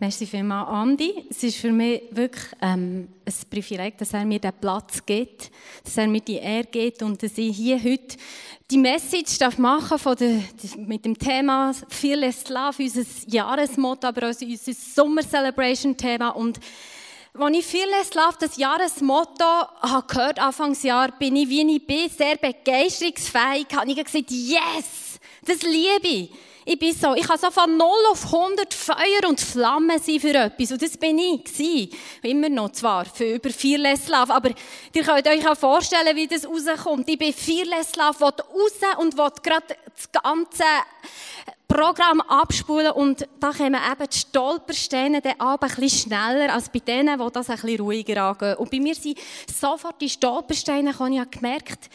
Merci vielmals, Andi. Es ist für mich wirklich ähm, ein Privileg, dass er mir den Platz gibt, dass er mir die Ehre gibt und dass ich hier heute die Message darf machen von der, mit dem Thema Fearless Love, unser Jahresmotto, aber auch unser Summer Celebration Thema. Und als ich Fearless Love, das Jahresmotto, habe gehört, Anfangsjahr, bin ich, wie ich bin, sehr begeisterungsfähig, habe ich gesagt, yes, das liebe ich. Ich bin so, ich kann so von 0 auf 100 Feuer und Flamme sein für etwas. Und das bin ich gewesen. Immer noch zwar, für über Fearless Love. Aber ihr könnt euch auch vorstellen, wie das rauskommt. Ich bin Fearless Love, will raus und will gerade das ganze Programm abspulen. Und da kommen eben die Stolpersteine dann ab ein bisschen schneller als bei denen, die das ein bisschen ruhiger angehen. Und bei mir sind sofort die Stolpersteine, ich habe gemerkt,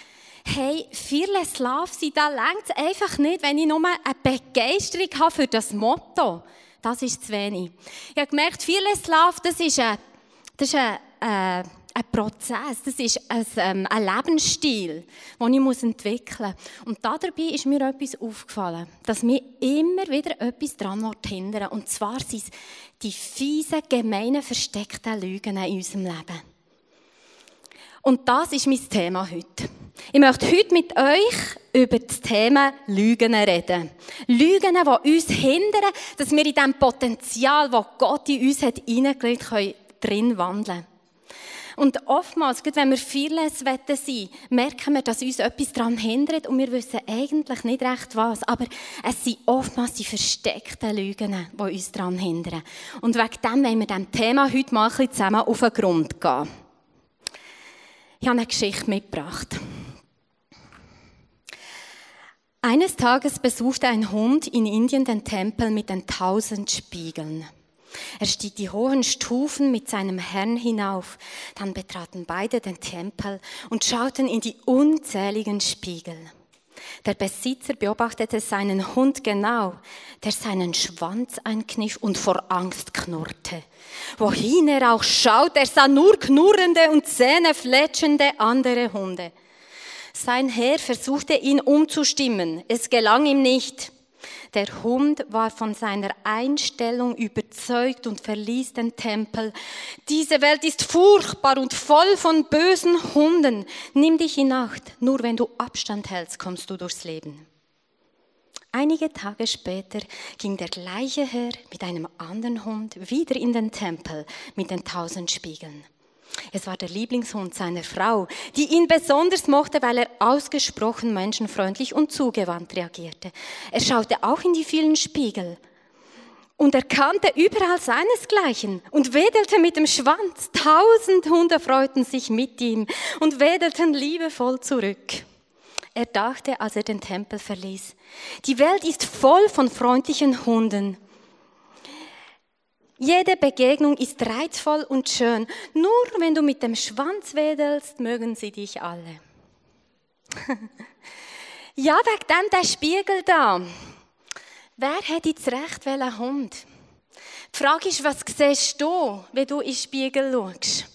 hey, Fearless Love sein, da längt einfach nicht, wenn ich nur eine Begeisterung habe für das Motto. Das ist zu wenig. Ich habe gemerkt, Fearless Love, das ist ein, das ist ein, äh, ein Prozess, das ist ein, ähm, ein Lebensstil, den ich entwickeln muss. Und dabei ist mir etwas aufgefallen, dass mir immer wieder etwas dran hindern Und zwar sind es die fiesen, gemeinen, versteckten Lügen in unserem Leben. Und das ist mein Thema heute. Ich möchte heute mit euch über das Thema Lügen reden. Lügen, die uns hindern, dass wir in dem Potenzial, das Gott in uns hat hineingelegt hat, drin wandeln. Und oftmals, gerade wenn wir fearless sein wollen, merken wir, dass uns etwas daran hindert und wir wissen eigentlich nicht recht was. Aber es sind oftmals die versteckten Lügen, die uns daran hindern. Und wegen dem wollen wir diesem Thema heute mal ein bisschen zusammen auf den Grund gehen. Ich habe eine Geschichte mitgebracht. Eines Tages besuchte ein Hund in Indien den Tempel mit den tausend Spiegeln. Er stieg die hohen Stufen mit seinem Herrn hinauf. Dann betraten beide den Tempel und schauten in die unzähligen Spiegel. Der Besitzer beobachtete seinen Hund genau, der seinen Schwanz einkniff und vor Angst knurrte. Wohin er auch schaut, er sah nur knurrende und zähnefletschende andere Hunde. Sein Herr versuchte ihn umzustimmen. Es gelang ihm nicht. Der Hund war von seiner Einstellung überzeugt und verließ den Tempel. Diese Welt ist furchtbar und voll von bösen Hunden. Nimm dich in Acht. Nur wenn du Abstand hältst, kommst du durchs Leben. Einige Tage später ging der gleiche Herr mit einem anderen Hund wieder in den Tempel mit den tausend Spiegeln. Es war der Lieblingshund seiner Frau, die ihn besonders mochte, weil er ausgesprochen menschenfreundlich und zugewandt reagierte. Er schaute auch in die vielen Spiegel und erkannte überall seinesgleichen und wedelte mit dem Schwanz. Tausend Hunde freuten sich mit ihm und wedelten liebevoll zurück. Er dachte, als er den Tempel verließ, die Welt ist voll von freundlichen Hunden. Jede Begegnung ist reizvoll und schön. Nur wenn du mit dem Schwanz wedelst, mögen sie dich alle. ja, wegen dem der Spiegel da. Wer hat jetzt recht, welcher Hund? Die Frage ist, was siehst du, wenn du in den Spiegel schaust?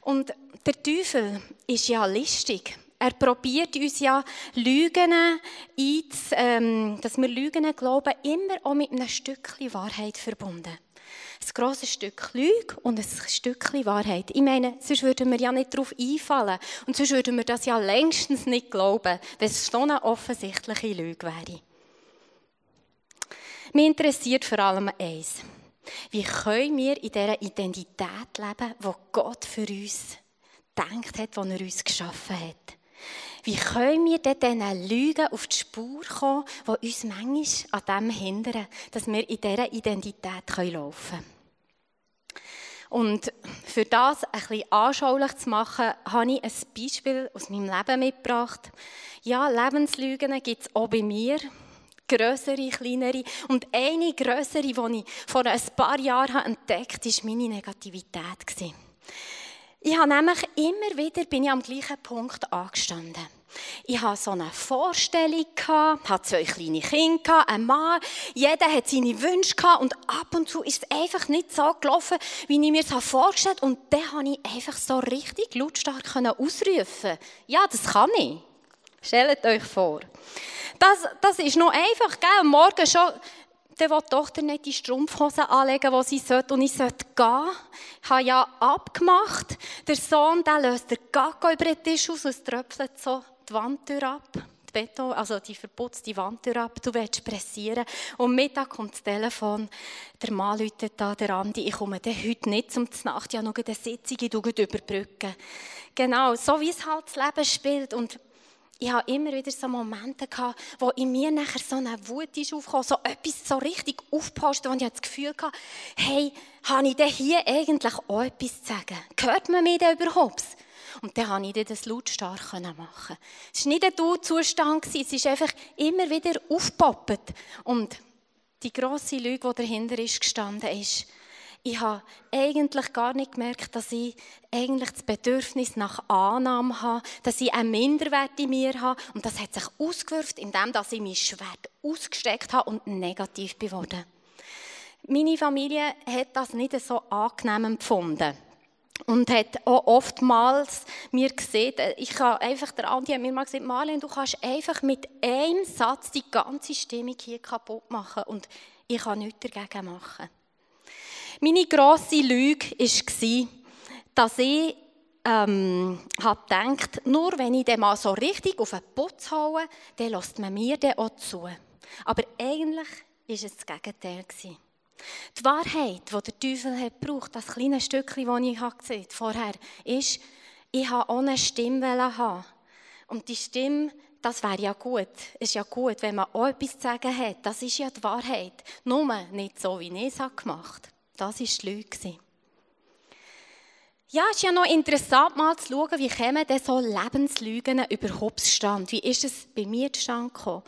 Und der Teufel ist ja listig. Er probiert uns ja Lügen ähm, dass wir Lügen glauben, immer auch mit einem Stückchen Wahrheit verbunden ein grosses Stück Lüge und ein Stückchen Wahrheit. Ich meine, sonst würden wir ja nicht darauf einfallen. Und sonst würden wir das ja längstens nicht glauben, wenn es so eine offensichtliche Lüge wäre. Mich interessiert vor allem eins. Wie können wir in dieser Identität leben, die Gott für uns denkt hat, die er uns geschaffen hat? Wie können wir denn diesen Lügen auf die Spur kommen, die uns manchmal an dem hindern, dass wir in dieser Identität laufen können? Und für das ein bisschen anschaulich zu machen, habe ich ein Beispiel aus meinem Leben mitgebracht. Ja, Lebenslügen gibt es auch bei mir. Grössere, kleinere. Und eine grössere, die ich vor ein paar Jahren entdeckt habe, war meine Negativität. Ich habe nämlich immer wieder bin ich am gleichen Punkt angestanden. Ich hatte so eine Vorstellung, hatte zwei kleine Kinder, einen Mann. Jeder hat seine Wünsche und ab und zu ist es einfach nicht so gelaufen, wie ich mir das vorgestellt habe. Und dann konnte ich einfach so richtig lautstark ausrufen. Ja, das kann ich. Stellt euch vor. Das, das ist noch einfach, gell? Morgen schon dann will die Tochter nicht die Strumpfhosen anlegen, die sie sollte, und ich sollte gehen. Ich habe ja abgemacht. Der Sohn, der löst den Gacko über den Tisch aus und tröpfelt so die Wandtür ab. Die Beton, also die verputzte Wandtür ab. Du willst pressieren. Und Mittag kommt das Telefon. Der Mann läutet da, der Andi. Ich komme dann heute nicht zum Nacht. Ich habe noch eine Sitzung, ich überbrücken. Genau, so wie es halt das Leben spielt. Und ich habe immer wieder so Momente gehabt, wo in mir nachher so eine Wut ist aufgekommen, so etwas so richtig aufpasst, wo ich das Gefühl hatte, hey, habe ich denn hier eigentlich auch etwas zu sagen? Hört man mich denn überhaupt? Und dann konnte ich das lautstark machen. Es war nicht ein Du-Zustand, es ist einfach immer wieder aufgepoppt. Und die grosse Lüge, die dahinter ist gestanden ist, ich habe eigentlich gar nicht gemerkt, dass ich eigentlich das Bedürfnis nach Annahme habe, dass ich einen Minderwert in mir habe. Und das hat sich ausgewirkt, indem ich mein Schwert ausgestreckt habe und negativ geworden. Meine Familie hat das nicht so angenehm empfunden. Und hat auch oftmals mir gesehen, ich habe einfach, der Andi hat mir mal gesagt, Marlene, du kannst einfach mit einem Satz die ganze Stimmung hier kaputt machen. Und ich kann nichts dagegen machen. Meine grosse Lüge war, dass ich ähm, habe gedacht, nur wenn ich den mal so richtig auf den Putz haue, dann lässt man mir den auch zu. Aber eigentlich war es das Gegenteil. Die Wahrheit, die der Teufel hat braucht, das kleine Stückchen, das ich gesehen habe vorher, ist, ich wollte auch eine Stimme haben. Und die Stimme, das wäre ja gut. Es ist ja gut, wenn man auch etwas zu sagen hat. Das ist ja die Wahrheit. Nur nicht so, wie ich es gemacht habe. Das war die Lüge. Ja, es ist ja noch interessant, mal zu schauen, wie kommen denn so Lebenslügen überhaupt zustande? Wie ist es bei mir zustande gekommen?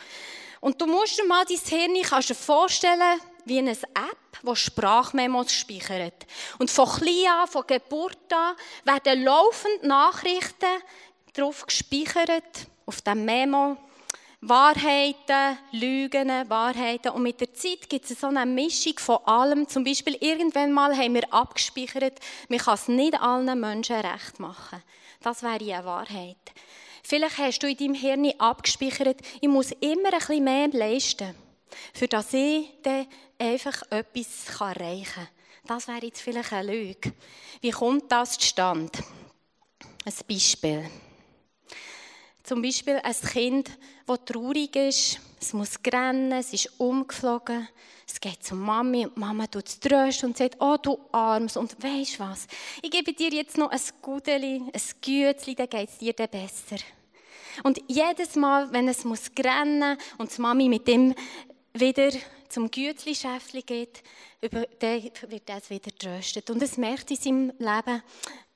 Und du musst dir mal dein Hirn kannst dir vorstellen, wie eine App, die Sprachmemos speichert. Und von klein an, von Geburt an, werden laufend Nachrichten drauf gespeichert, auf dem Memo. Wahrheiten, Lügen, Wahrheiten. Und mit der Zeit gibt es so eine Mischung von allem. Zum Beispiel irgendwann mal haben wir abgespeichert, man kann es nicht allen Menschen recht machen. Das wäre eine Wahrheit. Vielleicht hast du in deinem Hirn abgespeichert, ich muss immer ein bisschen mehr leisten, für das ich dann einfach etwas erreichen kann. Das wäre jetzt vielleicht eine Lüge. Wie kommt das zustande? Ein Beispiel. Zum Beispiel ein Kind, das traurig ist, es muss rennen, es ist umgeflogen, es geht zu Mami und Mama tut es trösten und sagt, oh du Arms und weisst was, ich gebe dir jetzt noch ein Gudeli, ein Gütli, dann geht es dir dann besser. Und jedes Mal, wenn es muss rennen und die Mami mit ihm wieder zum Gütli-Schäfli geht, wird es wieder tröstet. Und es merkt in seinem Leben,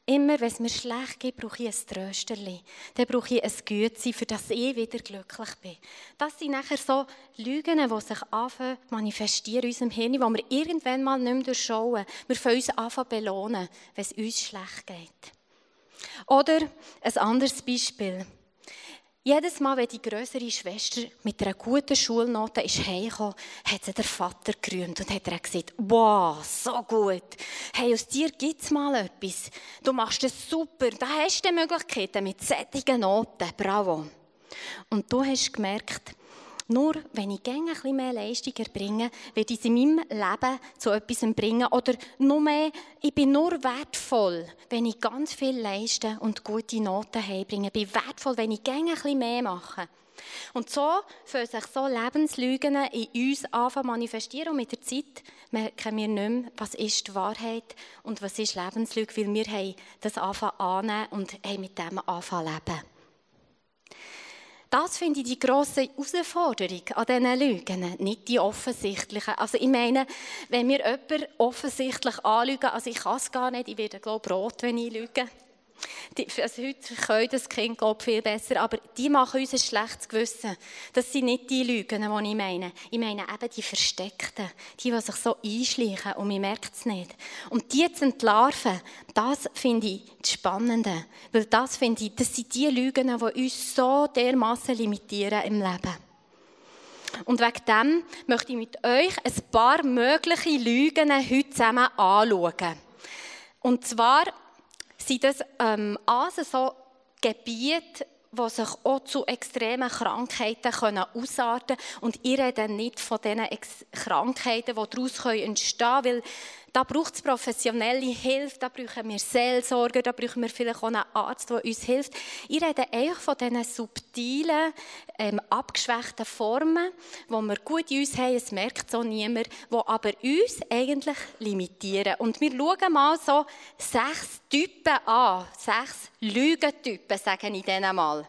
Immer, wenn es mir schlecht geht, brauche ich ein Trösterli. Dann brauche ich ein Gütsein, für das ich wieder glücklich bin. Das sind nachher so Lügen, die sich anfangen manifestieren in unserem Hirn, die wir irgendwann mal nicht mehr durchschauen. Wir fangen uns anfangen belohnen, wenn es uns schlecht geht. Oder ein anderes Beispiel. Jedes Mal, wenn die größere Schwester mit einer guten Schulnote ist heimgekommen, hat sie der Vater gerühmt und hat er gesagt, wow, so gut. Hey, aus dir gibt es mal etwas. Du machst es super. Da hast du Möglichkeiten mit sättigen Noten. Bravo. Und du hast gemerkt, nur wenn ich gerne bisschen mehr Leistung erbringe, werde ich es in meinem Leben zu etwas bringen. Oder nur mehr, ich bin nur wertvoll, wenn ich ganz viel leiste und gute Noten heimbringe. Ich bin wertvoll, wenn ich gerne bisschen mehr mache. Und so fühlen sich so Lebenslügen in uns anfangen manifestieren und mit der Zeit merken wir nicht mehr, was ist die Wahrheit und was ist Lebenslüge, weil wir haben das anfangen annehmen und haben mit dem anfangen leben. Das finde ich die grosse Herausforderung an diesen Lügen, nicht die offensichtlichen. Also ich meine, wenn wir jemanden offensichtlich anlügen, also ich kann es gar nicht, ich werde glaube rot, wenn ich lüge. Die, also heute können das Kind glaube viel besser, aber die machen uns ein schlechtes Gewissen. Das sind nicht die Lügen, die ich meine. Ich meine eben die Versteckten, die, die sich so einschleichen und man merkt es nicht. Und die zu entlarven, das finde ich das Spannende. Weil das finde ich, das sind die Lügen, die uns so dermaßen limitieren im Leben. Und wegen dem möchte ich mit euch ein paar mögliche Lügen heute zusammen anschauen. Und zwar sind das ähm, also so Gebiete, die sich auch zu extremen Krankheiten können ausarten können. Und ich rede nicht von diesen Krankheiten, die daraus entstehen können, weil da braucht es professionelle Hilfe, da brauchen wir Seelsorger, da brauchen wir vielleicht auch einen Arzt, der uns hilft. Ich rede eigentlich von diesen subtilen, ähm, abgeschwächten Formen, die wir gut in uns haben, es merkt so niemand, die aber uns eigentlich limitieren. Und wir schauen mal so sechs Typen an, sechs Lügentypen, sage ich denen mal.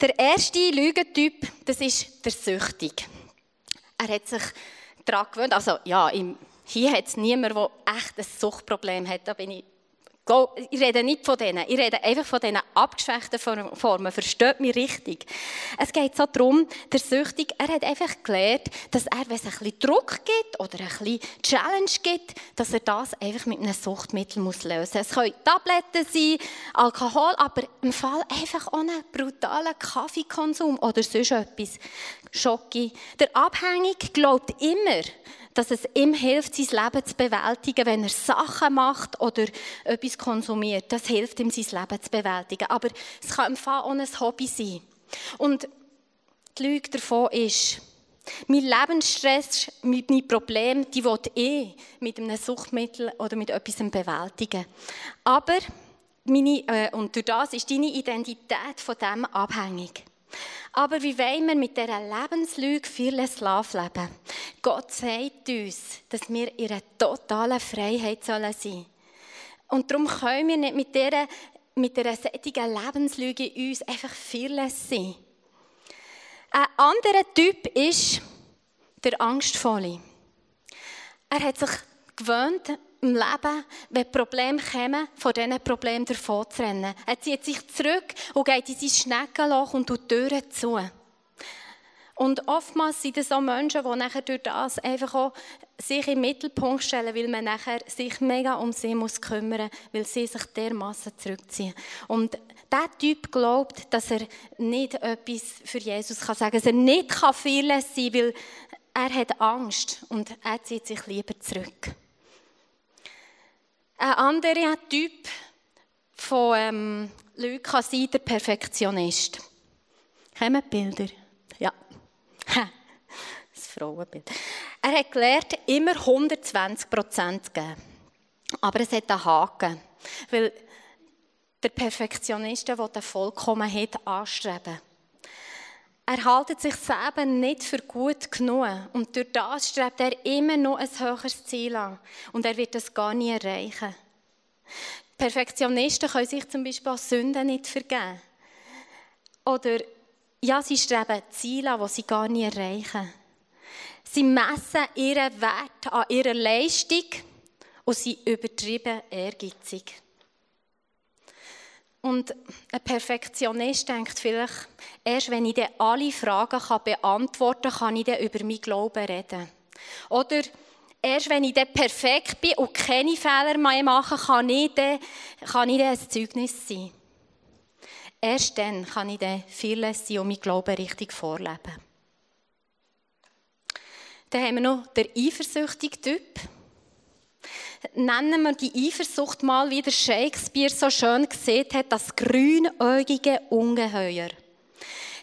Der erste Lügentyp, das ist der Süchtig. Er hat sich daran gewöhnt, also ja, im hier hat es niemanden, der echt ein Suchtproblem hat. Da bin ich ich rede nicht von denen, ich rede einfach von diesen abgeschwächten Formen. Versteht mich richtig. Es geht so darum, der Süchtige, er hat einfach gelernt, dass er, wenn es ein bisschen Druck gibt oder ein bisschen Challenge gibt, dass er das einfach mit einem Suchtmittel muss lösen muss. Es können Tabletten sein, Alkohol, aber im Fall einfach ohne brutalen Kaffeekonsum oder sonst etwas. Schocki. Der Abhängige glaubt immer, dass es ihm hilft, sein Leben zu bewältigen, wenn er Sachen macht oder etwas konsumiert. Das hilft ihm, sein Leben zu bewältigen. Aber es kann im Fall auch ein Hobby sein. Und die Lüge davon ist, mein Lebensstress, meine Probleme, die will ich mit einem Suchtmittel oder mit etwas bewältigen. Aber meine, äh, und durch das ist deine Identität von dem abhängig. Aber wie wollen wir mit dieser Lebenslüge fearless leben? Gott sagt uns, dass wir in einer totalen Freiheit sein sollen. Und darum können wir nicht mit dieser, mit dieser sättigen Lebenslüge in uns einfach fearless sein. Ein anderer Typ ist der Angstvolle. Er hat sich gewöhnt, im Leben, wenn Probleme kommen, von diesen Problemen davon zu rennen. Er zieht sich zurück und geht in sein Schneckenloch und tut die Türen zu. Und oftmals sind es auch Menschen, die nachher durch das einfach auch sich im Mittelpunkt stellen, weil man nachher sich mega um sie muss kümmern, weil sie sich dermaßen zurückziehen. Und der Typ glaubt, dass er nicht etwas für Jesus kann sagen, dass er nicht kann vieles sein, weil er hat Angst und er zieht sich lieber zurück. Ein anderer Typ von ähm, kann sein der Perfektionist. Kommen Bilder? Ja. Das Frauenbild. Er hat gelernt, immer 120 Prozent zu geben. Aber es hat einen Haken. Weil der Perfektionist will eine Vollkommenheit anstreben. Er haltet sich selber nicht für gut genug. Und durch das strebt er immer noch ein höheres Ziel an. Und er wird das gar nie erreichen. Perfektionisten können sich zum Beispiel auch Sünden nicht vergeben. Oder, ja, sie streben Ziele an, die sie gar nie erreichen. Sie messen ihren Wert an ihrer Leistung und sind übertrieben ehrgeizig. Und ein Perfektionist denkt vielleicht, erst wenn ich dann alle Fragen beantworten kann, kann ich dann über meinen Glauben reden. Oder erst wenn ich dann perfekt bin und keine Fehler mehr mache, kann ich dann, kann ich dann ein Zeugnis sein. Erst dann kann ich dann vieles sein und mein Glauben richtig vorleben. Dann haben wir noch den eifersüchtigen Typ nennen wir die Eifersucht mal, wie der Shakespeare so schön gesehen hat, das grünäugige Ungeheuer.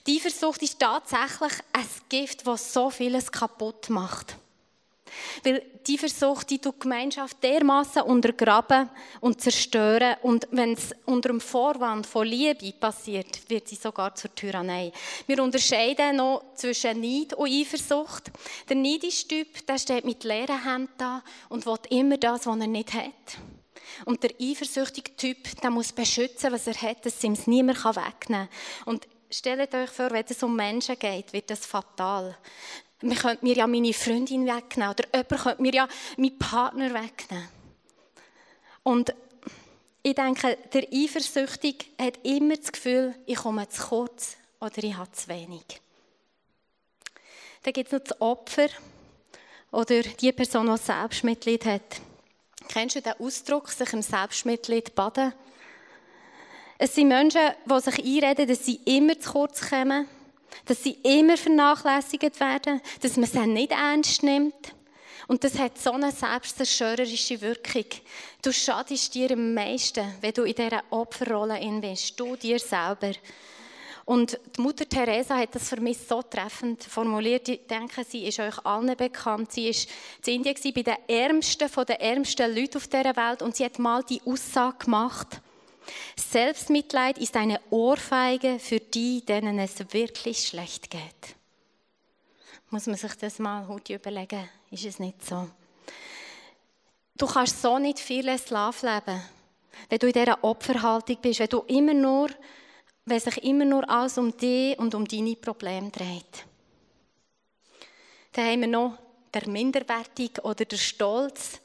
Die Eifersucht ist tatsächlich ein Gift, das so vieles kaputt macht. Weil die Versucht, die tut die Gemeinschaft dermaßen untergraben und zerstören. Und wenn es unter dem Vorwand von Liebe passiert, wird sie sogar zur Tyrannei. Wir unterscheiden noch zwischen Neid und Eifersucht. Der neidische Typ, der steht mit leeren Händen da und will immer das, was er nicht hat. Und der eifersüchtige Typ, der muss beschützen, was er hat, dass ihm es niemand wegnehmen kann. Und stellt euch vor, wenn es um Menschen geht, wird das fatal man könnte mir ja meine Freundin wegnehmen oder jemand könnte mir ja meinen Partner wegnehmen. Und ich denke, der Eifersüchtige hat immer das Gefühl, ich komme zu kurz oder ich habe zu wenig. Dann gibt es noch das Opfer oder die Person, die Selbstmitleid hat. Kennst du den Ausdruck, sich im Selbstmitleid baden? Es sind Menschen, die sich einreden, dass sie immer zu kurz kommen dass sie immer vernachlässigt werden, dass man sie nicht ernst nimmt. Und das hat so eine selbstzerstörerische Wirkung. Du schadest dir am meisten, wenn du in dieser Opferrolle in bist. Du dir selber. Und die Mutter Teresa hat das für mich so treffend formuliert. Ich denke, sie ist euch allen bekannt. Sie war in Indien bei den Ärmsten von den ärmsten Leuten auf dieser Welt und sie hat mal die Aussage gemacht, Selbstmitleid ist eine Ohrfeige für die, denen es wirklich schlecht geht. Muss man sich das mal heute überlegen, ist es nicht so. Du kannst so nicht viel Slav leben, wenn du in dieser Opferhaltung bist, wenn du immer nur wenn sich immer nur alles um dich und um deine Probleme dreht. Dann haben wir noch der Minderwertig oder der Stolz.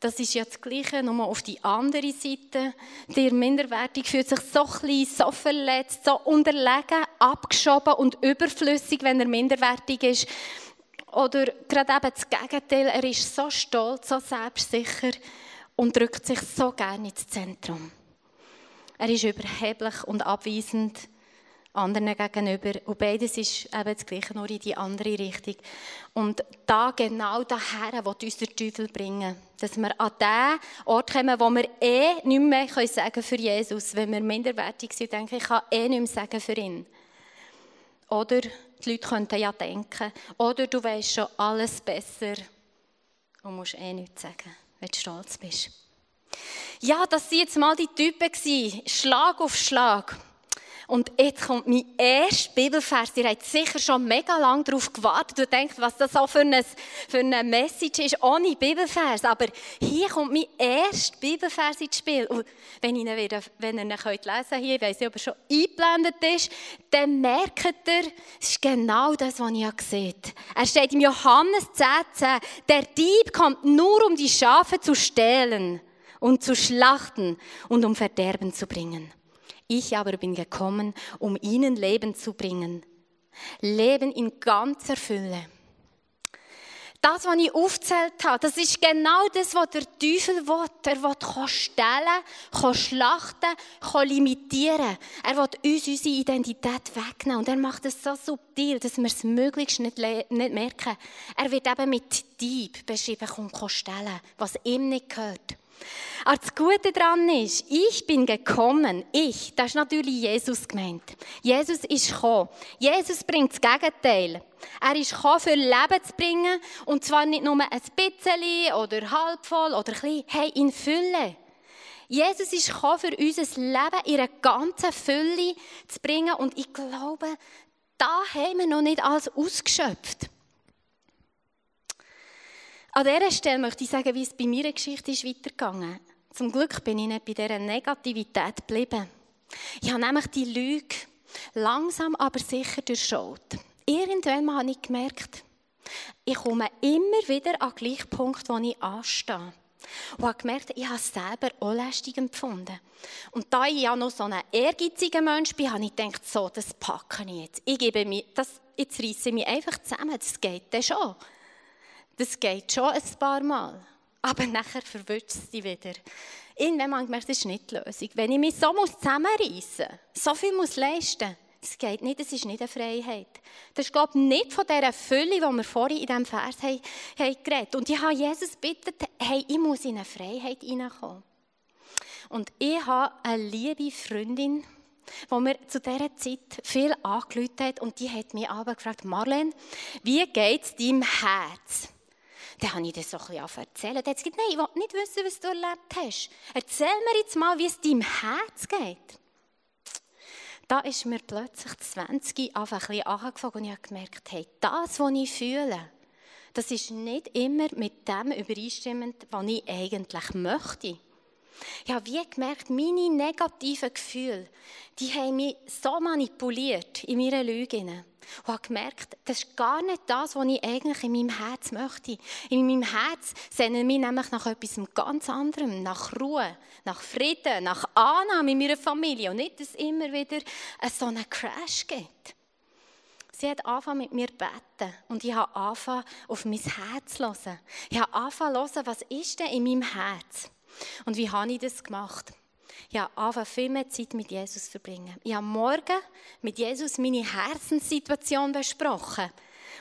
Das ist ja das Gleiche, nur auf die andere Seite. Der Minderwertig fühlt sich so klein, so verletzt, so unterlegen, abgeschoben und überflüssig, wenn er minderwertig ist. Oder gerade eben das Gegenteil, er ist so stolz, so selbstsicher und drückt sich so gerne ins Zentrum. Er ist überheblich und abweisend anderen gegenüber. Und beides ist eben das Gleiche, nur in die andere Richtung. Und da genau daher will uns der Teufel bringen. Dass wir an den Ort kommen, wo wir eh nicht mehr sagen für Jesus. Wenn wir minderwertig sind, denke ich, ich kann eh nicht mehr sagen für ihn. Oder die Leute könnten ja denken, oder du weißt schon alles besser und musst eh nichts sagen, wenn du stolz bist. Ja, das waren jetzt mal die Typen, Schlag auf Schlag. Und jetzt kommt mein erster Bibelvers. Ihr habt sicher schon mega lange darauf gewartet und denkt, was das auch für eine, für eine Message ist, ohne Bibelvers. Aber hier kommt mein erster Bibelvers ins Spiel. Und wenn, ihr ihn wieder, wenn ihr ihn lesen könnt, ich weiss nicht, ob er schon eingeblendet ist, dann merkt ihr, es ist genau das, was ihr seht. Er steht im Johannes 10, 10, der Dieb kommt nur, um die Schafe zu stehlen und zu schlachten und um Verderben zu bringen. Ich aber bin gekommen, um ihnen Leben zu bringen. Leben in ganzer Fülle. Das, was ich aufgezählt habe, das ist genau das, was der Teufel will. Er will stellen, schlachten, limitieren. Er will uns unsere Identität wegnehmen. Und er macht es so subtil, dass wir es möglichst nicht, nicht merken. Er wird eben mit Dieb beschrieben, kommt stellen, was ihm nicht gehört. Aber das Gute daran ist, ich bin gekommen, ich, das ist natürlich Jesus gemeint. Jesus ist gekommen. Jesus bringt das Gegenteil. Er ist gekommen, für Leben zu bringen. Und zwar nicht nur ein bisschen oder halb voll oder klein, hey, in Fülle. Jesus ist gekommen, für unser Leben in einer ganzen Fülle zu bringen. Und ich glaube, da haben wir noch nicht alles ausgeschöpft. An dieser Stelle möchte ich sagen, wie es bei meiner Geschichte ist weitergegangen Zum Glück bin ich nicht bei dieser Negativität geblieben. Ich habe nämlich die Lüge langsam aber sicher durchschaut. Irgendwann habe ich gemerkt, ich komme immer wieder an den gleichen Punkt, wo ich anstehe. Und habe gemerkt, ich habe es selber auch lästig empfunden. Und da ich ja noch so ein ehrgeiziger Mensch bin, habe ich gedacht, so, das packe ich jetzt. Ich gebe mir, das, jetzt reisse ich mich einfach zusammen, das geht dann schon. Das geht schon ein paar Mal. Aber nachher verwünscht es dich wieder. Irgendwann habe ich gemerkt, das ist nicht die Lösung. Wenn ich mich so zusammenreißen muss, so viel muss leisten das geht nicht, das ist nicht eine Freiheit. Das ist, nicht von dieser Fülle, die wir vorhin in diesem Vers haben, haben geredet Und ich habe Jesus gebeten, hey, ich muss in eine Freiheit hineinkommen. Und ich habe eine liebe Freundin, die mir zu dieser Zeit viel angelüht hat und die hat mich aber gefragt, Marlene, wie geht es deinem Herz? Dann habe ich das so ein bisschen erzählt. Dann hat gesagt, nein, ich will nicht wissen, was du erlebt hast. Erzähl mir jetzt mal, wie es deinem Herz geht. Da ist mir plötzlich 20 einfach ein bisschen angefangen und ich habe gemerkt, hey, das, was ich fühle, das ist nicht immer mit dem übereinstimmend, was ich eigentlich möchte. Ich habe wie gemerkt, meine negativen Gefühle, die haben mich so manipuliert in meiner Lüge. Und habe gemerkt, das ist gar nicht das, was ich eigentlich in meinem Herz möchte. In meinem Herz sehne ich mich nämlich nach etwas ganz anderem, nach Ruhe, nach Frieden, nach Annahme in meiner Familie und nicht, dass es immer wieder so einen Crash gibt. Sie hat angefangen mit mir zu beten und ich habe angefangen, auf mein Herz zu hören. Ich habe angefangen zu hören, was ist denn in meinem Herz? Und wie habe ich das gemacht? Ich habe angefangen, viel mehr Zeit mit Jesus zu verbringen. Ich habe morgen mit Jesus meine Herzenssituation besprochen.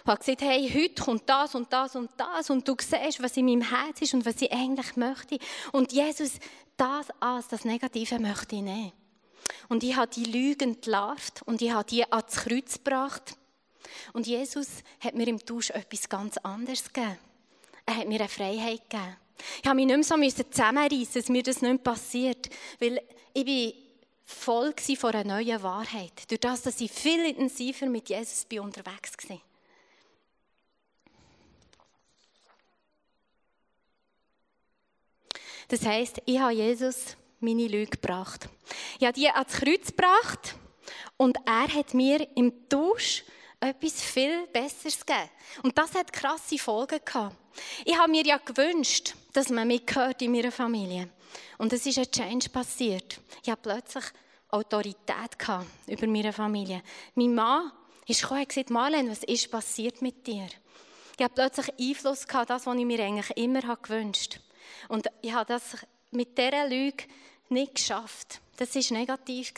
und habe gesagt, hey, heute kommt das und das und das und du siehst, was in meinem Herz ist und was ich eigentlich möchte. Und Jesus, das als das Negative möchte ich nehmen. Und ich habe die Lügen entlarvt und ich habe die ans Kreuz gebracht. Und Jesus hat mir im Tausch etwas ganz anderes gegeben. Er hat mir eine Freiheit gegeben. Ich habe mich nicht mehr so zusammenreißen, dass mir das nicht passiert. Weil ich bin voll von einer neuen Wahrheit. Durch das, dass ich viel intensiver mit Jesus unterwegs war. Das heisst, ich habe Jesus meine Lüge gebracht. Ich habe die ans Kreuz gebracht und er hat mir im Tausch etwas viel Besseres gegeben. Und das hat krasse Folgen gehabt. Ich habe mir ja gewünscht, dass man mich hört in meiner Familie. Und es ist ein Change passiert. Ich habe plötzlich Autorität gehabt über meine Familie. Mein Mann ist gekommen und gesagt, Marlene, was ist passiert mit dir? Ich habe plötzlich Einfluss gehabt, das, was ich mir eigentlich immer gewünscht habe. Und ich habe das mit dieser Lüge nicht geschafft. Das war negativ.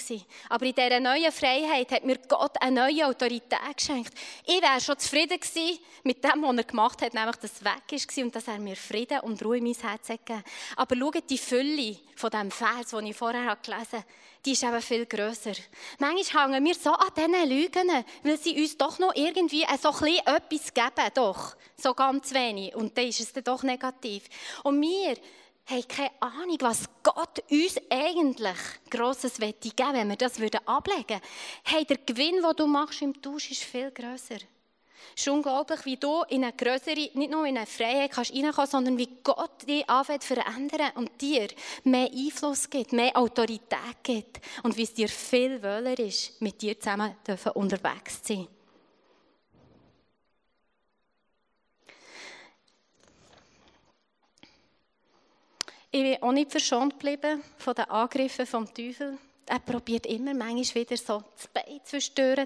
Aber in dieser neuen Freiheit hat mir Gott eine neue Autorität geschenkt. Ich wäre schon zufrieden gewesen mit dem, was er gemacht hat, nämlich, dass es weg war und dass er mir Frieden und Ruhe in mein Herz hat gegeben. Aber schaut, die Fülle von diesem Vers, den ich vorher gelesen habe, die ist eben viel grösser. Manchmal hängen wir so an diesen Lügen, weil sie uns doch noch irgendwie so ein bisschen etwas geben, doch. So ganz wenig. Und dann ist es dann doch negativ. Und wir haben keine Ahnung, was Gott uns eigentlich Grosses geben wenn wir das ablegen würden. Hey, der Gewinn, den du machst im Tausch, ist viel grösser. Es ist unglaublich, wie du in eine größere, nicht nur in eine Freiheit kannst reinkommen, sondern wie Gott dich anfängt zu verändern und dir mehr Einfluss gibt, mehr Autorität gibt und wie es dir viel wohler ist, mit dir zusammen unterwegs zu sein. Ich bin auch nicht verschont geblieben von den Angriffen vom Teufel. Er probiert immer manchmal wieder so das Bein zwischen Türen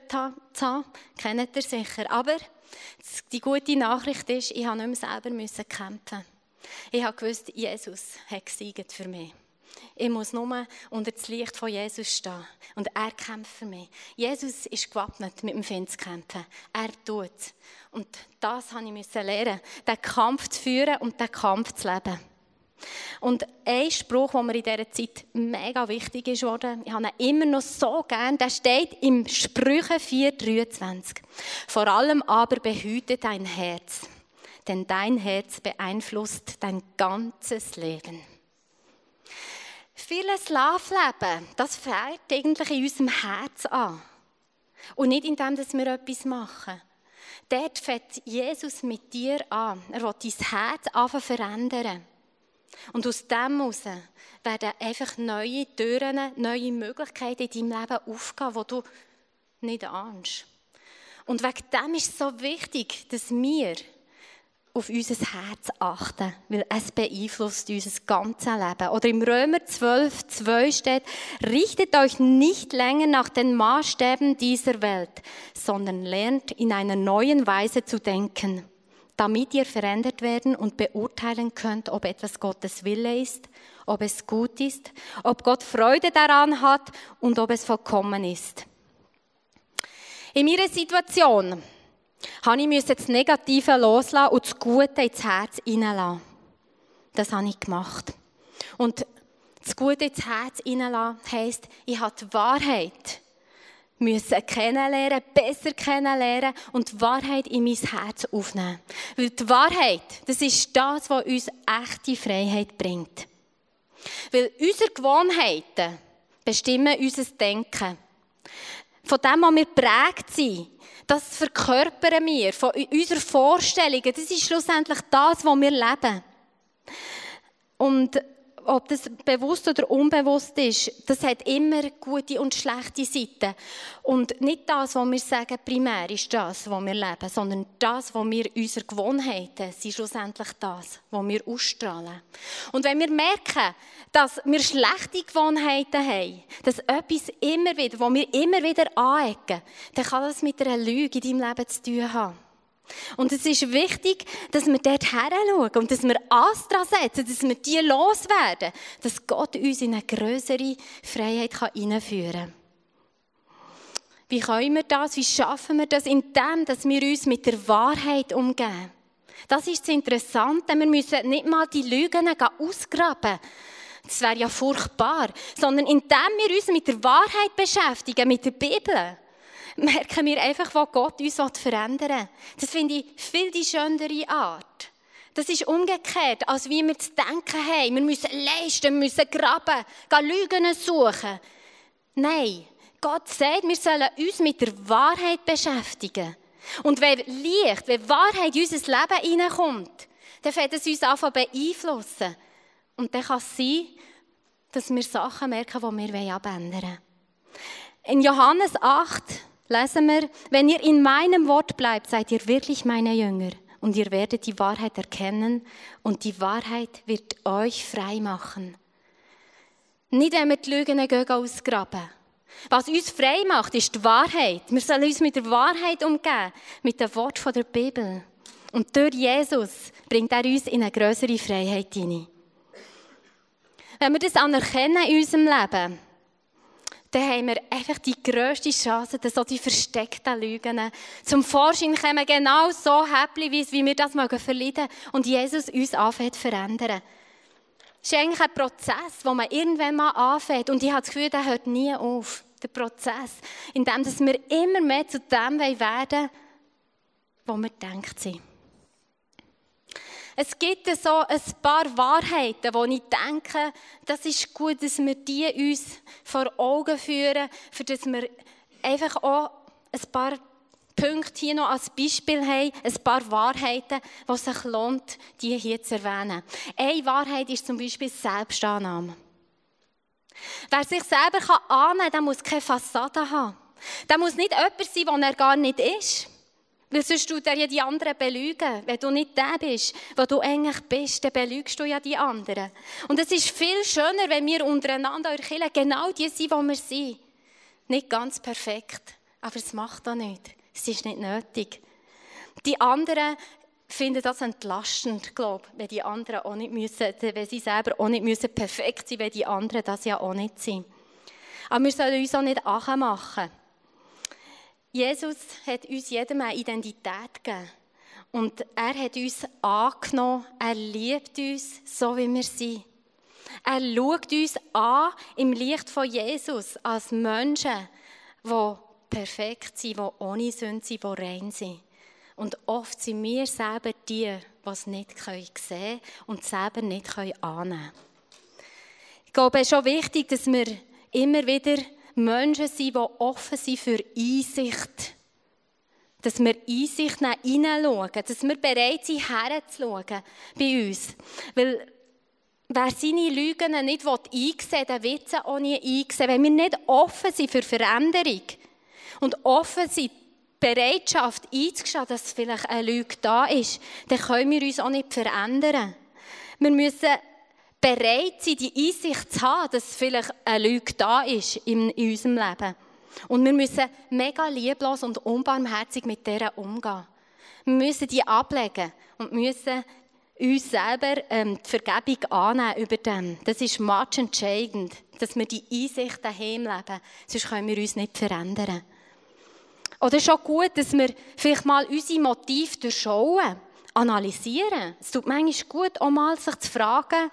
zu haben. Kennt ihr sicher. Aber die gute Nachricht ist, ich musste nicht mehr selber kämpfen. Ich habe gewusst, Jesus hat gesiegt für mich. Ich muss nur unter das Licht von Jesus stehen. Und er kämpft für mich. Jesus ist gewappnet, mit dem Feind zu kämpfen. Er tut Und das musste ich lernen, den Kampf zu führen und den Kampf zu leben. Und ein Spruch, der mir in dieser Zeit mega wichtig ist worden, ich habe ihn immer noch so gern, der steht im Sprüche 4,23. Vor allem aber behüte dein Herz, denn dein Herz beeinflusst dein ganzes Leben. Vieles Schlafleben, das fängt eigentlich in unserem Herz an. Und nicht in dem, dass wir etwas machen. Dort fängt Jesus mit dir an. Er will dein Herz anfangen verändern. Und aus dem heraus werden einfach neue Türen, neue Möglichkeiten in deinem Leben aufgehen, die du nicht ahnst. Und wegen dem ist es so wichtig, dass wir auf unser Herz achten, weil es beeinflusst unser ganzes Leben. Oder im Römer 12, 2 steht, richtet euch nicht länger nach den Maßstäben dieser Welt, sondern lernt in einer neuen Weise zu denken damit ihr verändert werden und beurteilen könnt, ob etwas Gottes Wille ist, ob es gut ist, ob Gott Freude daran hat und ob es vollkommen ist. In meiner Situation habe ich das Negative loslassen und das Gute ins Herz hineinlassen. Das habe ich gemacht. Und das Gute ins Herz hineinlassen heisst, ich habe die Wahrheit müssen kennenlernen, besser kennenlernen und die Wahrheit in mein Herz aufnehmen. Weil die Wahrheit, das ist das, was uns echte Freiheit bringt. Weil unsere Gewohnheiten bestimmen unser Denken. Von dem, was wir prägt sind, das verkörpern wir, von unseren Vorstellungen, das ist schlussendlich das, was wir leben. Und ob das bewusst oder unbewusst ist, das hat immer gute und schlechte Seiten. Und nicht das, was wir sagen, primär ist das, was wir leben, sondern das, was wir unsere Gewohnheiten sind schlussendlich das, was wir ausstrahlen. Und wenn wir merken, dass wir schlechte Gewohnheiten haben, dass etwas immer wieder, wo wir immer wieder anecken, dann kann das mit einer Lüge in deinem Leben zu tun haben. Und es ist wichtig, dass wir dort schauen und dass wir Astra setzen, dass wir die loswerden, dass Gott uns in eine größere Freiheit hineinführen kann. Wie können wir das? Wie schaffen wir das? Indem, dass wir uns mit der Wahrheit umgehen. Das ist das Interessante. Wir müssen nicht mal die Lügen ausgraben. Das wäre ja furchtbar. Sondern indem wir uns mit der Wahrheit beschäftigen, mit der Bibel, merken wir einfach, was Gott uns verändern will. Das finde ich viel die schönere Art. Das ist umgekehrt, als wie wir zu denken haben. Wir müssen leisten, wir müssen graben, gehen Lügen suchen. Nein, Gott sagt, wir sollen uns mit der Wahrheit beschäftigen. Und wenn Licht, wenn Wahrheit in unser Leben hineinkommt, dann fängt es uns an beeinflussen. Und dann kann es sein, dass wir Sachen merken, die wir abändern wollen. In Johannes 8 lesen wir, wenn ihr in meinem Wort bleibt, seid ihr wirklich meine Jünger und ihr werdet die Wahrheit erkennen und die Wahrheit wird euch frei machen. Nicht, wenn wir die Lügen ausgraben. Was uns frei macht, ist die Wahrheit. Wir sollen uns mit der Wahrheit umgehen, mit dem Wort der Bibel. Und durch Jesus bringt er uns in eine größere Freiheit hinein. Wenn wir das anerkennen in unserem Leben, dann haben wir einfach die grösste Chance, dass so die versteckten Lügen zum Vorschein kommen, genau so häppchenweise, wie wir das mögen verleiden und Jesus uns anfängt zu verändern. Es ist eigentlich ein Prozess, den man irgendwann mal anfängt und ich habe das Gefühl, der hört nie auf. Der Prozess, in dem wir immer mehr zu dem werden wollen, wo wir denkt sind. Es gibt so ein paar Wahrheiten, wo ich denke, das ist gut, dass wir die uns vor Augen führen, für dass wir einfach auch ein paar Punkte hier noch als Beispiel haben, ein paar Wahrheiten, die sich lohnt, die hier zu erwähnen. Eine Wahrheit ist zum Beispiel Selbstannahme. Wer sich selber annehmen kann, der muss keine Fassade haben. Der muss nicht jemand sein, der er gar nicht ist. Weil sonst tut er ja die anderen belügen. Wenn du nicht der bist, wo du eigentlich bist, dann belügst du ja die anderen. Und es ist viel schöner, wenn wir untereinander erkennen, genau die sind, wo wir sind. Nicht ganz perfekt, aber es macht auch nicht. Es ist nicht nötig. Die anderen finden das entlastend, glaube ich, wenn die anderen auch nicht müssen, wenn sie selber auch nicht müssen perfekt sein, wenn die anderen das ja auch nicht sind. Aber wir sollen uns auch nicht machen. Jesus hat uns jedem eine Identität gegeben. Und er hat uns angenommen, er liebt uns, so wie wir sind. Er schaut uns an im Licht von Jesus als Menschen, die perfekt sind, die ohne Sünde sind, die rein sind. Und oft sind wir selber die, die es nicht sehen können und selber nicht annehmen können. Ich glaube, es ist schon wichtig, dass wir immer wieder Menschen sind, die offen sind für Einsicht. Dass wir Einsicht hineinschauen, dass wir bereit sind, herzuschauen bei uns. Weil wer seine Lügen nicht einsehen will, wird sie auch nie einsehen. Wenn wir nicht offen sind für Veränderung und offen sind, Bereitschaft einzugestehen, dass vielleicht eine Lüge da ist, dann können wir uns auch nicht verändern. Wir müssen bereit sein, die Einsicht zu haben, dass vielleicht eine Lüge da ist in, unserem Leben. Und wir müssen mega lieblos und unbarmherzig mit der umgehen. Wir müssen die ablegen und müssen uns selber ähm, die Vergebung annehmen über dem. Das ist much entscheidend, dass wir die Einsicht daheim leben. Sonst können wir uns nicht verändern. Oder ist auch gut, dass wir vielleicht mal unsere Motive durchschauen, analysieren. Es tut manchmal gut, auch mal sich zu fragen,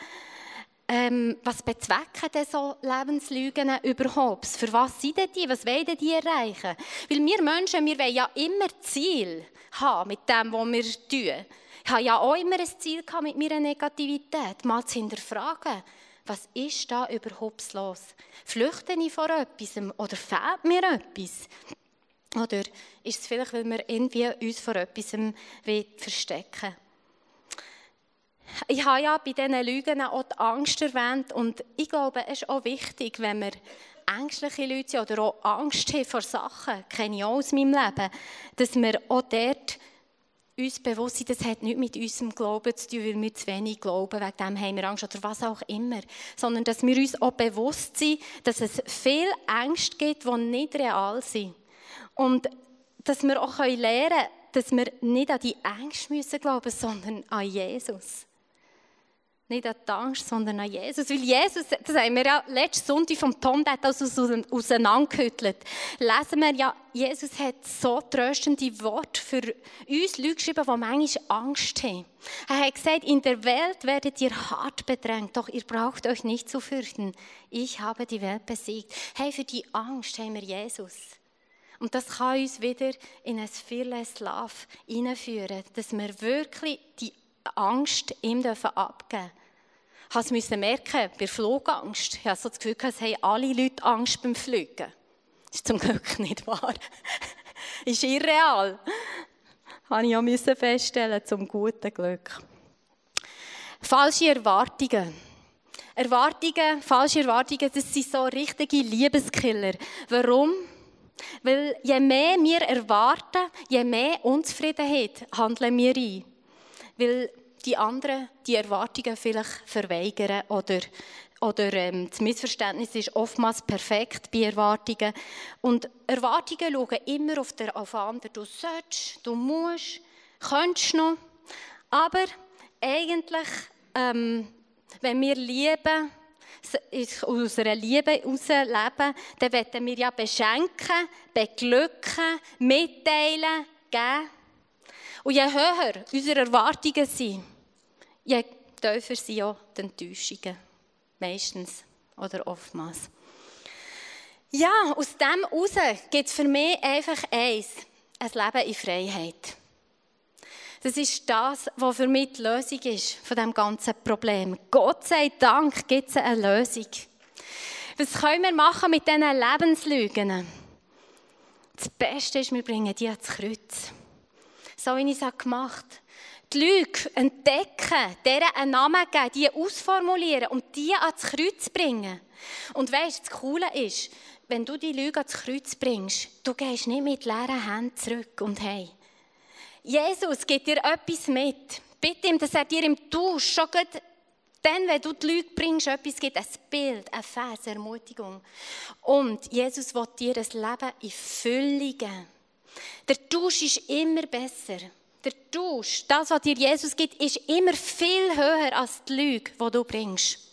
ähm, was bezwecken denn so Lebenslügen überhaupt? Für was sind die? Was wollen die erreichen? Weil wir Menschen, wir wollen ja immer Ziel haben mit dem, was wir tun. Ich habe ja auch immer ein Ziel mit meiner Negativität, mal zu hinterfragen, was ist da überhaupt los? Flüchte ich vor etwas oder fehlt mir etwas? Oder ist es vielleicht, weil wir irgendwie uns vor etwas verstecken Ich habe ja bei diesen Lügen auch die Angst erwähnt und ich glaube, es ist auch wichtig, wenn wir ängstliche Leute sind oder auch Angst haben vor Sachen, kenne ich auch aus meinem Leben, dass wir auch dort uns bewusst sind, das hat nichts mit unserem Glauben zu tun, weil wir zu wenig glauben, wegen dem haben wir Angst oder was auch immer. Sondern dass wir uns auch bewusst sind, dass es viel Ängste gibt, die nicht real sind. Und dass wir auch lernen können, dass wir nicht an die Ängste müssen glauben, sondern an Jesus. Nicht an die Angst, sondern an Jesus. Weil Jesus, das haben wir ja letzten Sonntag vom Tom, der hat auseinandergehüttelt. Lesen wir ja, Jesus hat so tröstende Worte für uns Leute geschrieben, die manchmal Angst haben. Er hat gesagt, in der Welt werdet ihr hart bedrängt, doch ihr braucht euch nicht zu fürchten. Ich habe die Welt besiegt. Hey, für die Angst haben wir Jesus. Und das kann uns wieder in ein Fearless Love hineinführen, dass wir wirklich die Angst ihm abgeben dürfen. Ich musste merken, bei Flugangst. Ich habe so das Gefühl, es haben alle Leute Angst beim Fliegen. Das ist zum Glück nicht wahr. ist irreal. Das musste ich auch feststellen, zum guten Glück. Falsche Erwartungen. Erwartungen, falsche Erwartungen, das sind so richtige Liebeskiller. Warum? Weil je mehr wir erwarten, je mehr Unzufriedenheit handeln wir ein. Weil die anderen die Erwartungen vielleicht verweigern oder, oder ähm, das Missverständnis ist oftmals perfekt bei Erwartungen. Und Erwartungen schauen immer auf den anderen. Du sollst, du musst, könntest noch. Aber eigentlich, ähm, wenn wir lieben, aus einer Liebe heraus leben, dann wollen wir ja beschenken, beglücken, mitteilen, geben. Und je höher unsere Erwartungen sind, je tiefer sind auch die Enttäuschungen. Meistens oder oftmals. Ja, aus dem heraus gibt es für mich einfach eins: ein Leben in Freiheit. Das ist das, was für mich die Lösung ist von dem ganzen Problem. Gott sei Dank gibt es eine Lösung. Was können wir machen mit diesen Lebenslügen? Das Beste ist, wir bringen die ans Kreuz. So wie ich es gemacht habe. Die Lüge entdecken, deren einen Namen geben, die ausformulieren und die ans Kreuz bringen. Und weißt, du, das Coole ist, wenn du die Lüge ans Kreuz bringst, du gehst nicht mit leeren Händen zurück und hey. Jesus gibt dir etwas mit. Bitte ihm, dass er dir im Tausch schon dann, wenn du die Lüge bringst, etwas gibt, ein Bild, ein Vers, eine Ermutigung. Und Jesus will dir ein Leben in Fülle geben. Der Tausch ist immer besser. Der Tausch, das, was dir Jesus gibt, ist immer viel höher als die Lüge, die du bringst.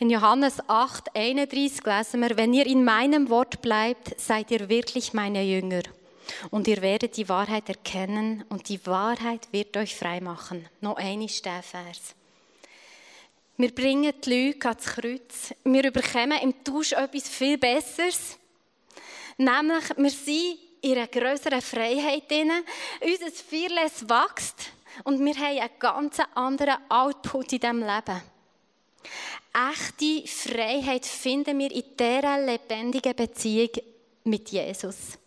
In Johannes 8, 31 lesen wir, wenn ihr in meinem Wort bleibt, seid ihr wirklich meine Jünger. Und ihr werdet die Wahrheit erkennen und die Wahrheit wird euch frei machen. Noch ein ist der. Wir bringen die Lüge ans Kreuz. Wir bekommen im Tausch etwas viel Besseres. Nämlich, wir sind in einer größeren Freiheit drin. Unser Fearless wächst und wir haben einen ganz anderen Output in diesem Leben. Echte Freiheit finden wir in dieser lebendigen Beziehung mit Jesus.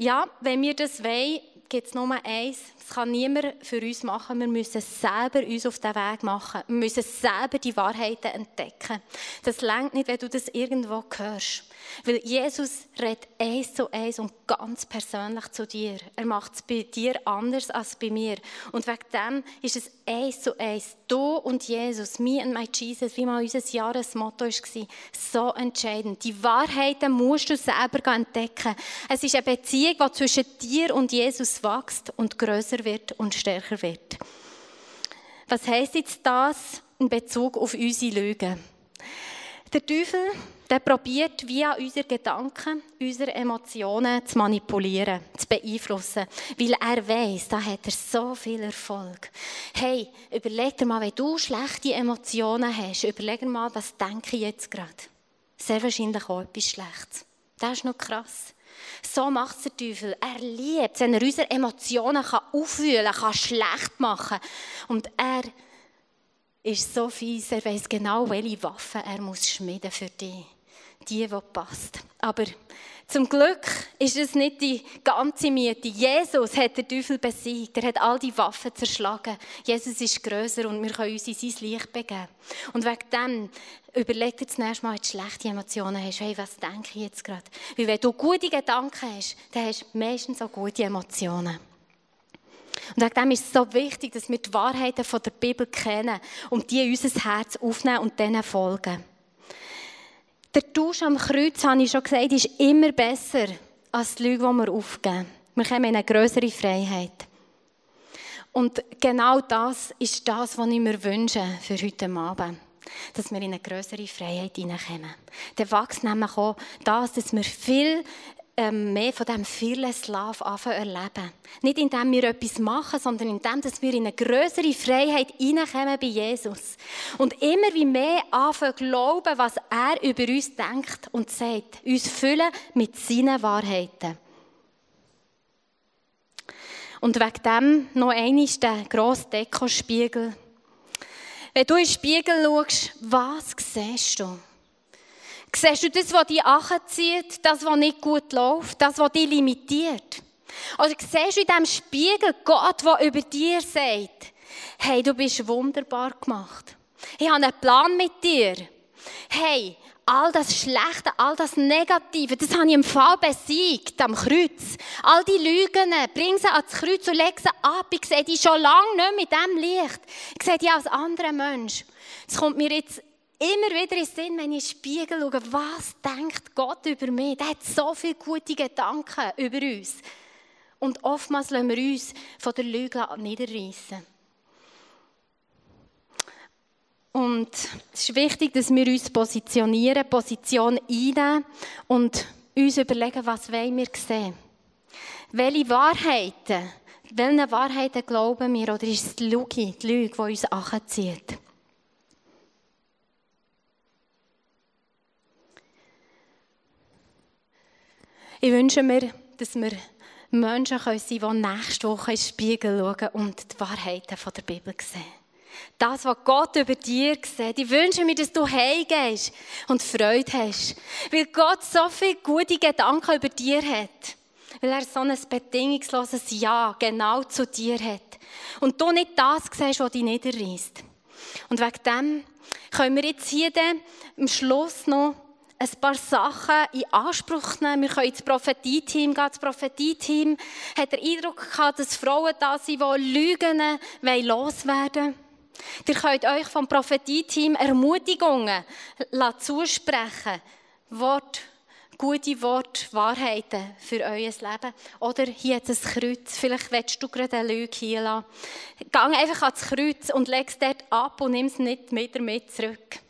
Ja, wenn wir das wollen, gibt es nur eins. Das kann niemand für uns machen. Wir müssen selber uns auf den Weg machen. Wir müssen selber die Wahrheiten entdecken. Das längt nicht, wenn du das irgendwo hörst. Weil Jesus redet eins zu eins und ganz persönlich zu dir. Er macht es bei dir anders als bei mir. Und wegen dem ist es eins zu eins. Du und Jesus, me and my Jesus, wie mal unser Jahresmotto war, so entscheidend. Die Wahrheiten musst du selber entdecken. Es ist eine Beziehung, die zwischen dir und Jesus wächst und größer wird und stärker wird. Was heißt jetzt das in Bezug auf unsere Lügen? Der Teufel der probiert via unsere Gedanken, unsere Emotionen zu manipulieren, zu beeinflussen, weil er weiß, da hat er so viel Erfolg. Hey, überleg dir mal, wenn du schlechte Emotionen hast, überleg dir mal, was denke ich jetzt gerade? Sehr wahrscheinlich auch etwas Schlechtes. Das ist noch krass. So macht es der Teufel. Er liebt es, wenn er unsere Emotionen kann aufwühlen kann, schlecht machen. Und er ist so fies, er weiß genau, welche Waffen er muss schmieden für dich die, die passt. Aber zum Glück ist es nicht die ganze Miete. Jesus hat den Teufel besiegt. Er hat all die Waffen zerschlagen. Jesus ist größer und wir können uns in sein Licht begeben. Und wegen dem überleg dir das nächste Mal, wenn du schlechte Emotionen hast. Hey, was denke ich jetzt gerade? Weil wenn du gute Gedanken hast, dann hast du meistens auch gute Emotionen. Und wegen dem ist es so wichtig, dass wir die Wahrheiten von der Bibel kennen und die in unser Herz aufnehmen und denen folgen. Der Tausch am Kreuz, habe ich schon gesagt, ist immer besser als die Lüge, die wir aufgeben. Wir kommen in eine größere Freiheit. Und genau das ist das, was ich mir wünsche für heute Abend. Dass wir in eine größere Freiheit hineinkommen. Der wächst nämlich auch das, dass wir viel ähm, mehr von diesem Fearless Love erleben. Nicht indem wir etwas machen, sondern indem dass wir in eine größere Freiheit hineinkommen bei Jesus. Und immer wie mehr anfangen glauben, was er über uns denkt und sagt. Uns füllen mit seinen Wahrheiten. Und wegen dem noch einmal der grosse Dekospiegel. Wenn du in den Spiegel schaust, was siehst du? Siehst du das, was dich anzieht, das, was nicht gut läuft, das, was dich limitiert? Oder siehst du in diesem Spiegel Gott, der über dir sagt, hey, du bist wunderbar gemacht. Ich habe einen Plan mit dir. Hey, all das Schlechte, all das Negative, das habe ich im Fall besiegt, am Kreuz. All die Lügen, bring sie ans Kreuz und leg sie ab. Ich sehe die schon lange nicht mit dem Licht. Ich sehe die als anderer Mensch. Es kommt mir jetzt immer wieder in den Sinn, wenn ich in den Spiegel schaue, was denkt Gott über mich? Der hat so viele gute Gedanken über uns. Und oftmals lassen wir uns von der Lüge niederreißen. Und es ist wichtig, dass wir uns positionieren, Position einnehmen und uns überlegen, was wollen wir sehen. Welche Wahrheiten, welchen Wahrheiten glauben wir oder ist es die Lüge, die uns anzieht? Ich wünsche mir, dass wir Menschen sein können, die nächste Woche in den Spiegel schauen und die Wahrheiten der Bibel sehen. Das, was Gott über dir sieht. Ich wünsche mir, dass du heimgehst und Freude hast. Weil Gott so viele gute Gedanken über dir hat. Weil er so ein bedingungsloses Ja genau zu dir hat. Und du nicht das siehst, was dich niederreißt. Und wegen dem können wir jetzt hier am Schluss noch ein paar Sachen in Anspruch nehmen. Wir können ins Prophetie-Team gehen. Das Prophetie-Team hat den Eindruck gehabt, dass Frauen da sind, die Lügen loswerden wollen. Ihr könnt euch vom Prophetie-Team Ermutigungen zusprechen. Wort, gute Worte, Wahrheiten für euer Leben. Oder hier hat es ein Kreuz. Vielleicht willst du gerade eine Lüge hier lassen. Geh einfach ans Kreuz und leg es dort ab und nimm es nicht wieder mit zurück.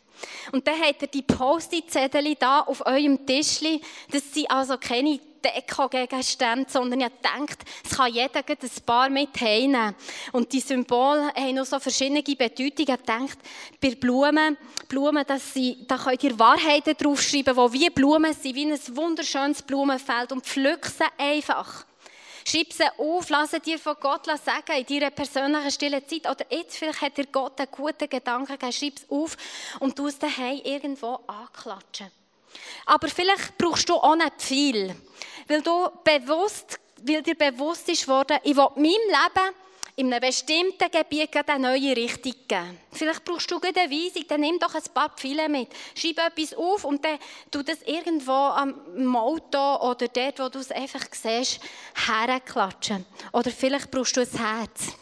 Und dann habt ihr die Post-it-Zettel da auf eurem Tischli. Das sind also keine Deko-Gegenstände, sondern ihr denkt, es kann jeder ein paar mit heimnehmen. Und die Symbole haben noch so verschiedene Bedeutungen. Ihr denkt, bei Blumen, Blumen, das sind, da könnt ihr Wahrheiten draufschreiben, die wie Blumen sind, wie ein wunderschönes Blumenfeld und pflückt sie einfach. Schreib sie auf, lass dir von Gott sagen, in deiner persönlichen stillen Zeit. Oder jetzt vielleicht hat dir Gott einen guten Gedanken gegeben, schreib es auf und du es daheim irgendwo anklatschen. Aber vielleicht brauchst du auch nicht viel, weil du bewusst, weil dir bewusst ist worden, ich will meinem Leben in einem bestimmten Gebiet eine neue Richtung geben. Vielleicht brauchst du eine Weisung, dann nimm doch ein paar Pfeile mit. Schreib etwas auf und dann tu das irgendwo am Auto oder dort, wo du es einfach siehst, herklatschen. Oder vielleicht brauchst du ein Herz.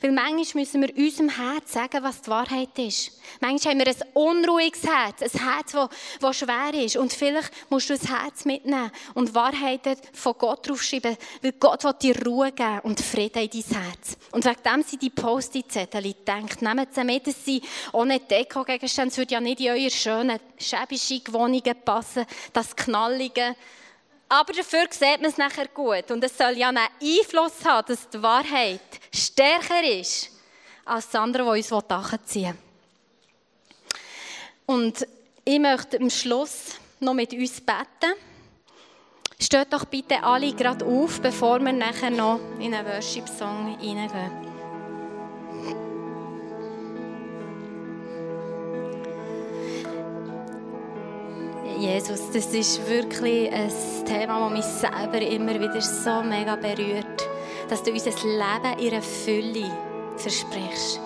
Weil manchmal müssen wir unserem Herz sagen, was die Wahrheit ist. Manchmal haben wir ein unruhiges Herz, ein Herz, das, schwer ist. Und vielleicht musst du das Herz mitnehmen und Wahrheiten von Gott draufschreiben, weil Gott will dir Ruhe geben und Frieden in dein Herz. Und wegen dem sind die Post-it-Zettel, denkt, nehmt sie mit, dass sie ohne Deko-Gegenstände, es würde ja nicht in eure schönen, schäbischen Wohnungen passen, das Knallige, aber dafür sieht man es nachher gut. Und es soll ja einen Einfluss haben, dass die Wahrheit stärker ist als das andere, das uns nachziehen will. Und ich möchte am Schluss noch mit uns beten. Steht doch bitte alle gerade auf, bevor wir nachher noch in einen Worship-Song hineingehen. Jesus, das ist wirklich ein Thema, das mich selber immer wieder so mega berührt, dass du unser Leben in einer Fülle versprichst.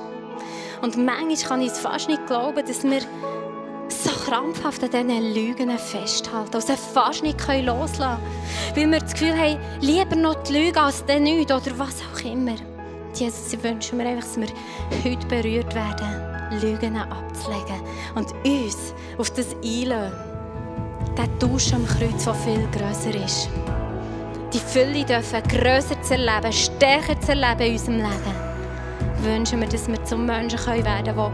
Und manchmal kann ich es fast nicht glauben, dass wir so krampfhaft an diesen Lügen festhalten, und sie fast nicht loslassen können, weil wir das Gefühl haben, lieber noch die Lüge als den nichts oder was auch immer. Jesus, ich wünsche mir einfach, dass wir heute berührt werden, Lügen abzulegen und uns auf das einlösen. der Tausch am Kreuz, der viel grösser ist. Die Fülle dürfen grösser zu erleben, stärker zu erleben in unserem Leben. Wünschen wir, dass wir zum Menschen werden können,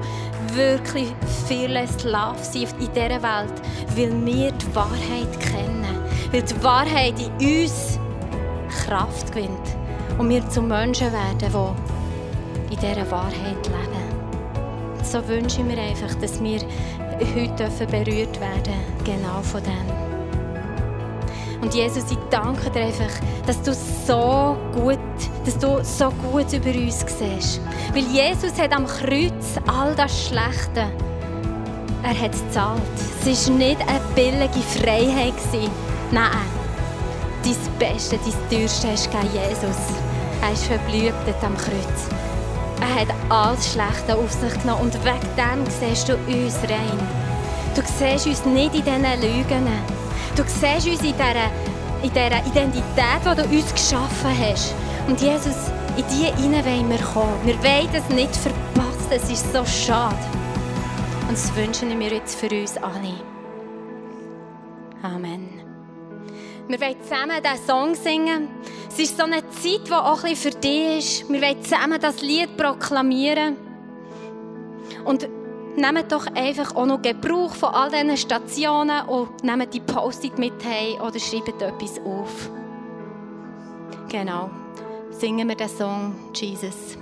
die wirklich vieles Love sind in dieser Welt, weil wir die Wahrheit kennen. Weil die Wahrheit in uns Kraft gewinnt. Und wir zum Menschen werden, die in dieser Wahrheit leben. So wünsche ich mir einfach, dass wir heute berührt werden genau von dem. Und Jesus, ich danke dir einfach, dass du so gut, dass du so gut über uns siehst. Weil Jesus hat am Kreuz all das Schlechte, er hat es gezahlt. Es war nicht eine billige Freiheit. Nein, dein Beste, dein Teuerste hast du Jesus. Er ist verblüht am Kreuz. Er hat alles Schlechte auf sich genommen und wegen dem siehst du uns rein. Du siehst uns nicht in diesen Lügen. Du siehst uns in dieser, in dieser Identität, die du uns geschaffen hast. Und Jesus, in die hinein wollen wir kommen. Wir wollen das nicht verpassen. Es ist so schade. Und das wünschen wir jetzt für uns alle. Amen. Wir wollen zusammen diesen Song singen. Es ist so eine Zeit, die auch ein für dich ist. Wir wollen zusammen das Lied proklamieren. Und nehmt doch einfach auch noch Gebrauch von all diesen Stationen und nehmt die Post-it mit oder schreibt etwas auf. Genau. Singen wir den Song Jesus.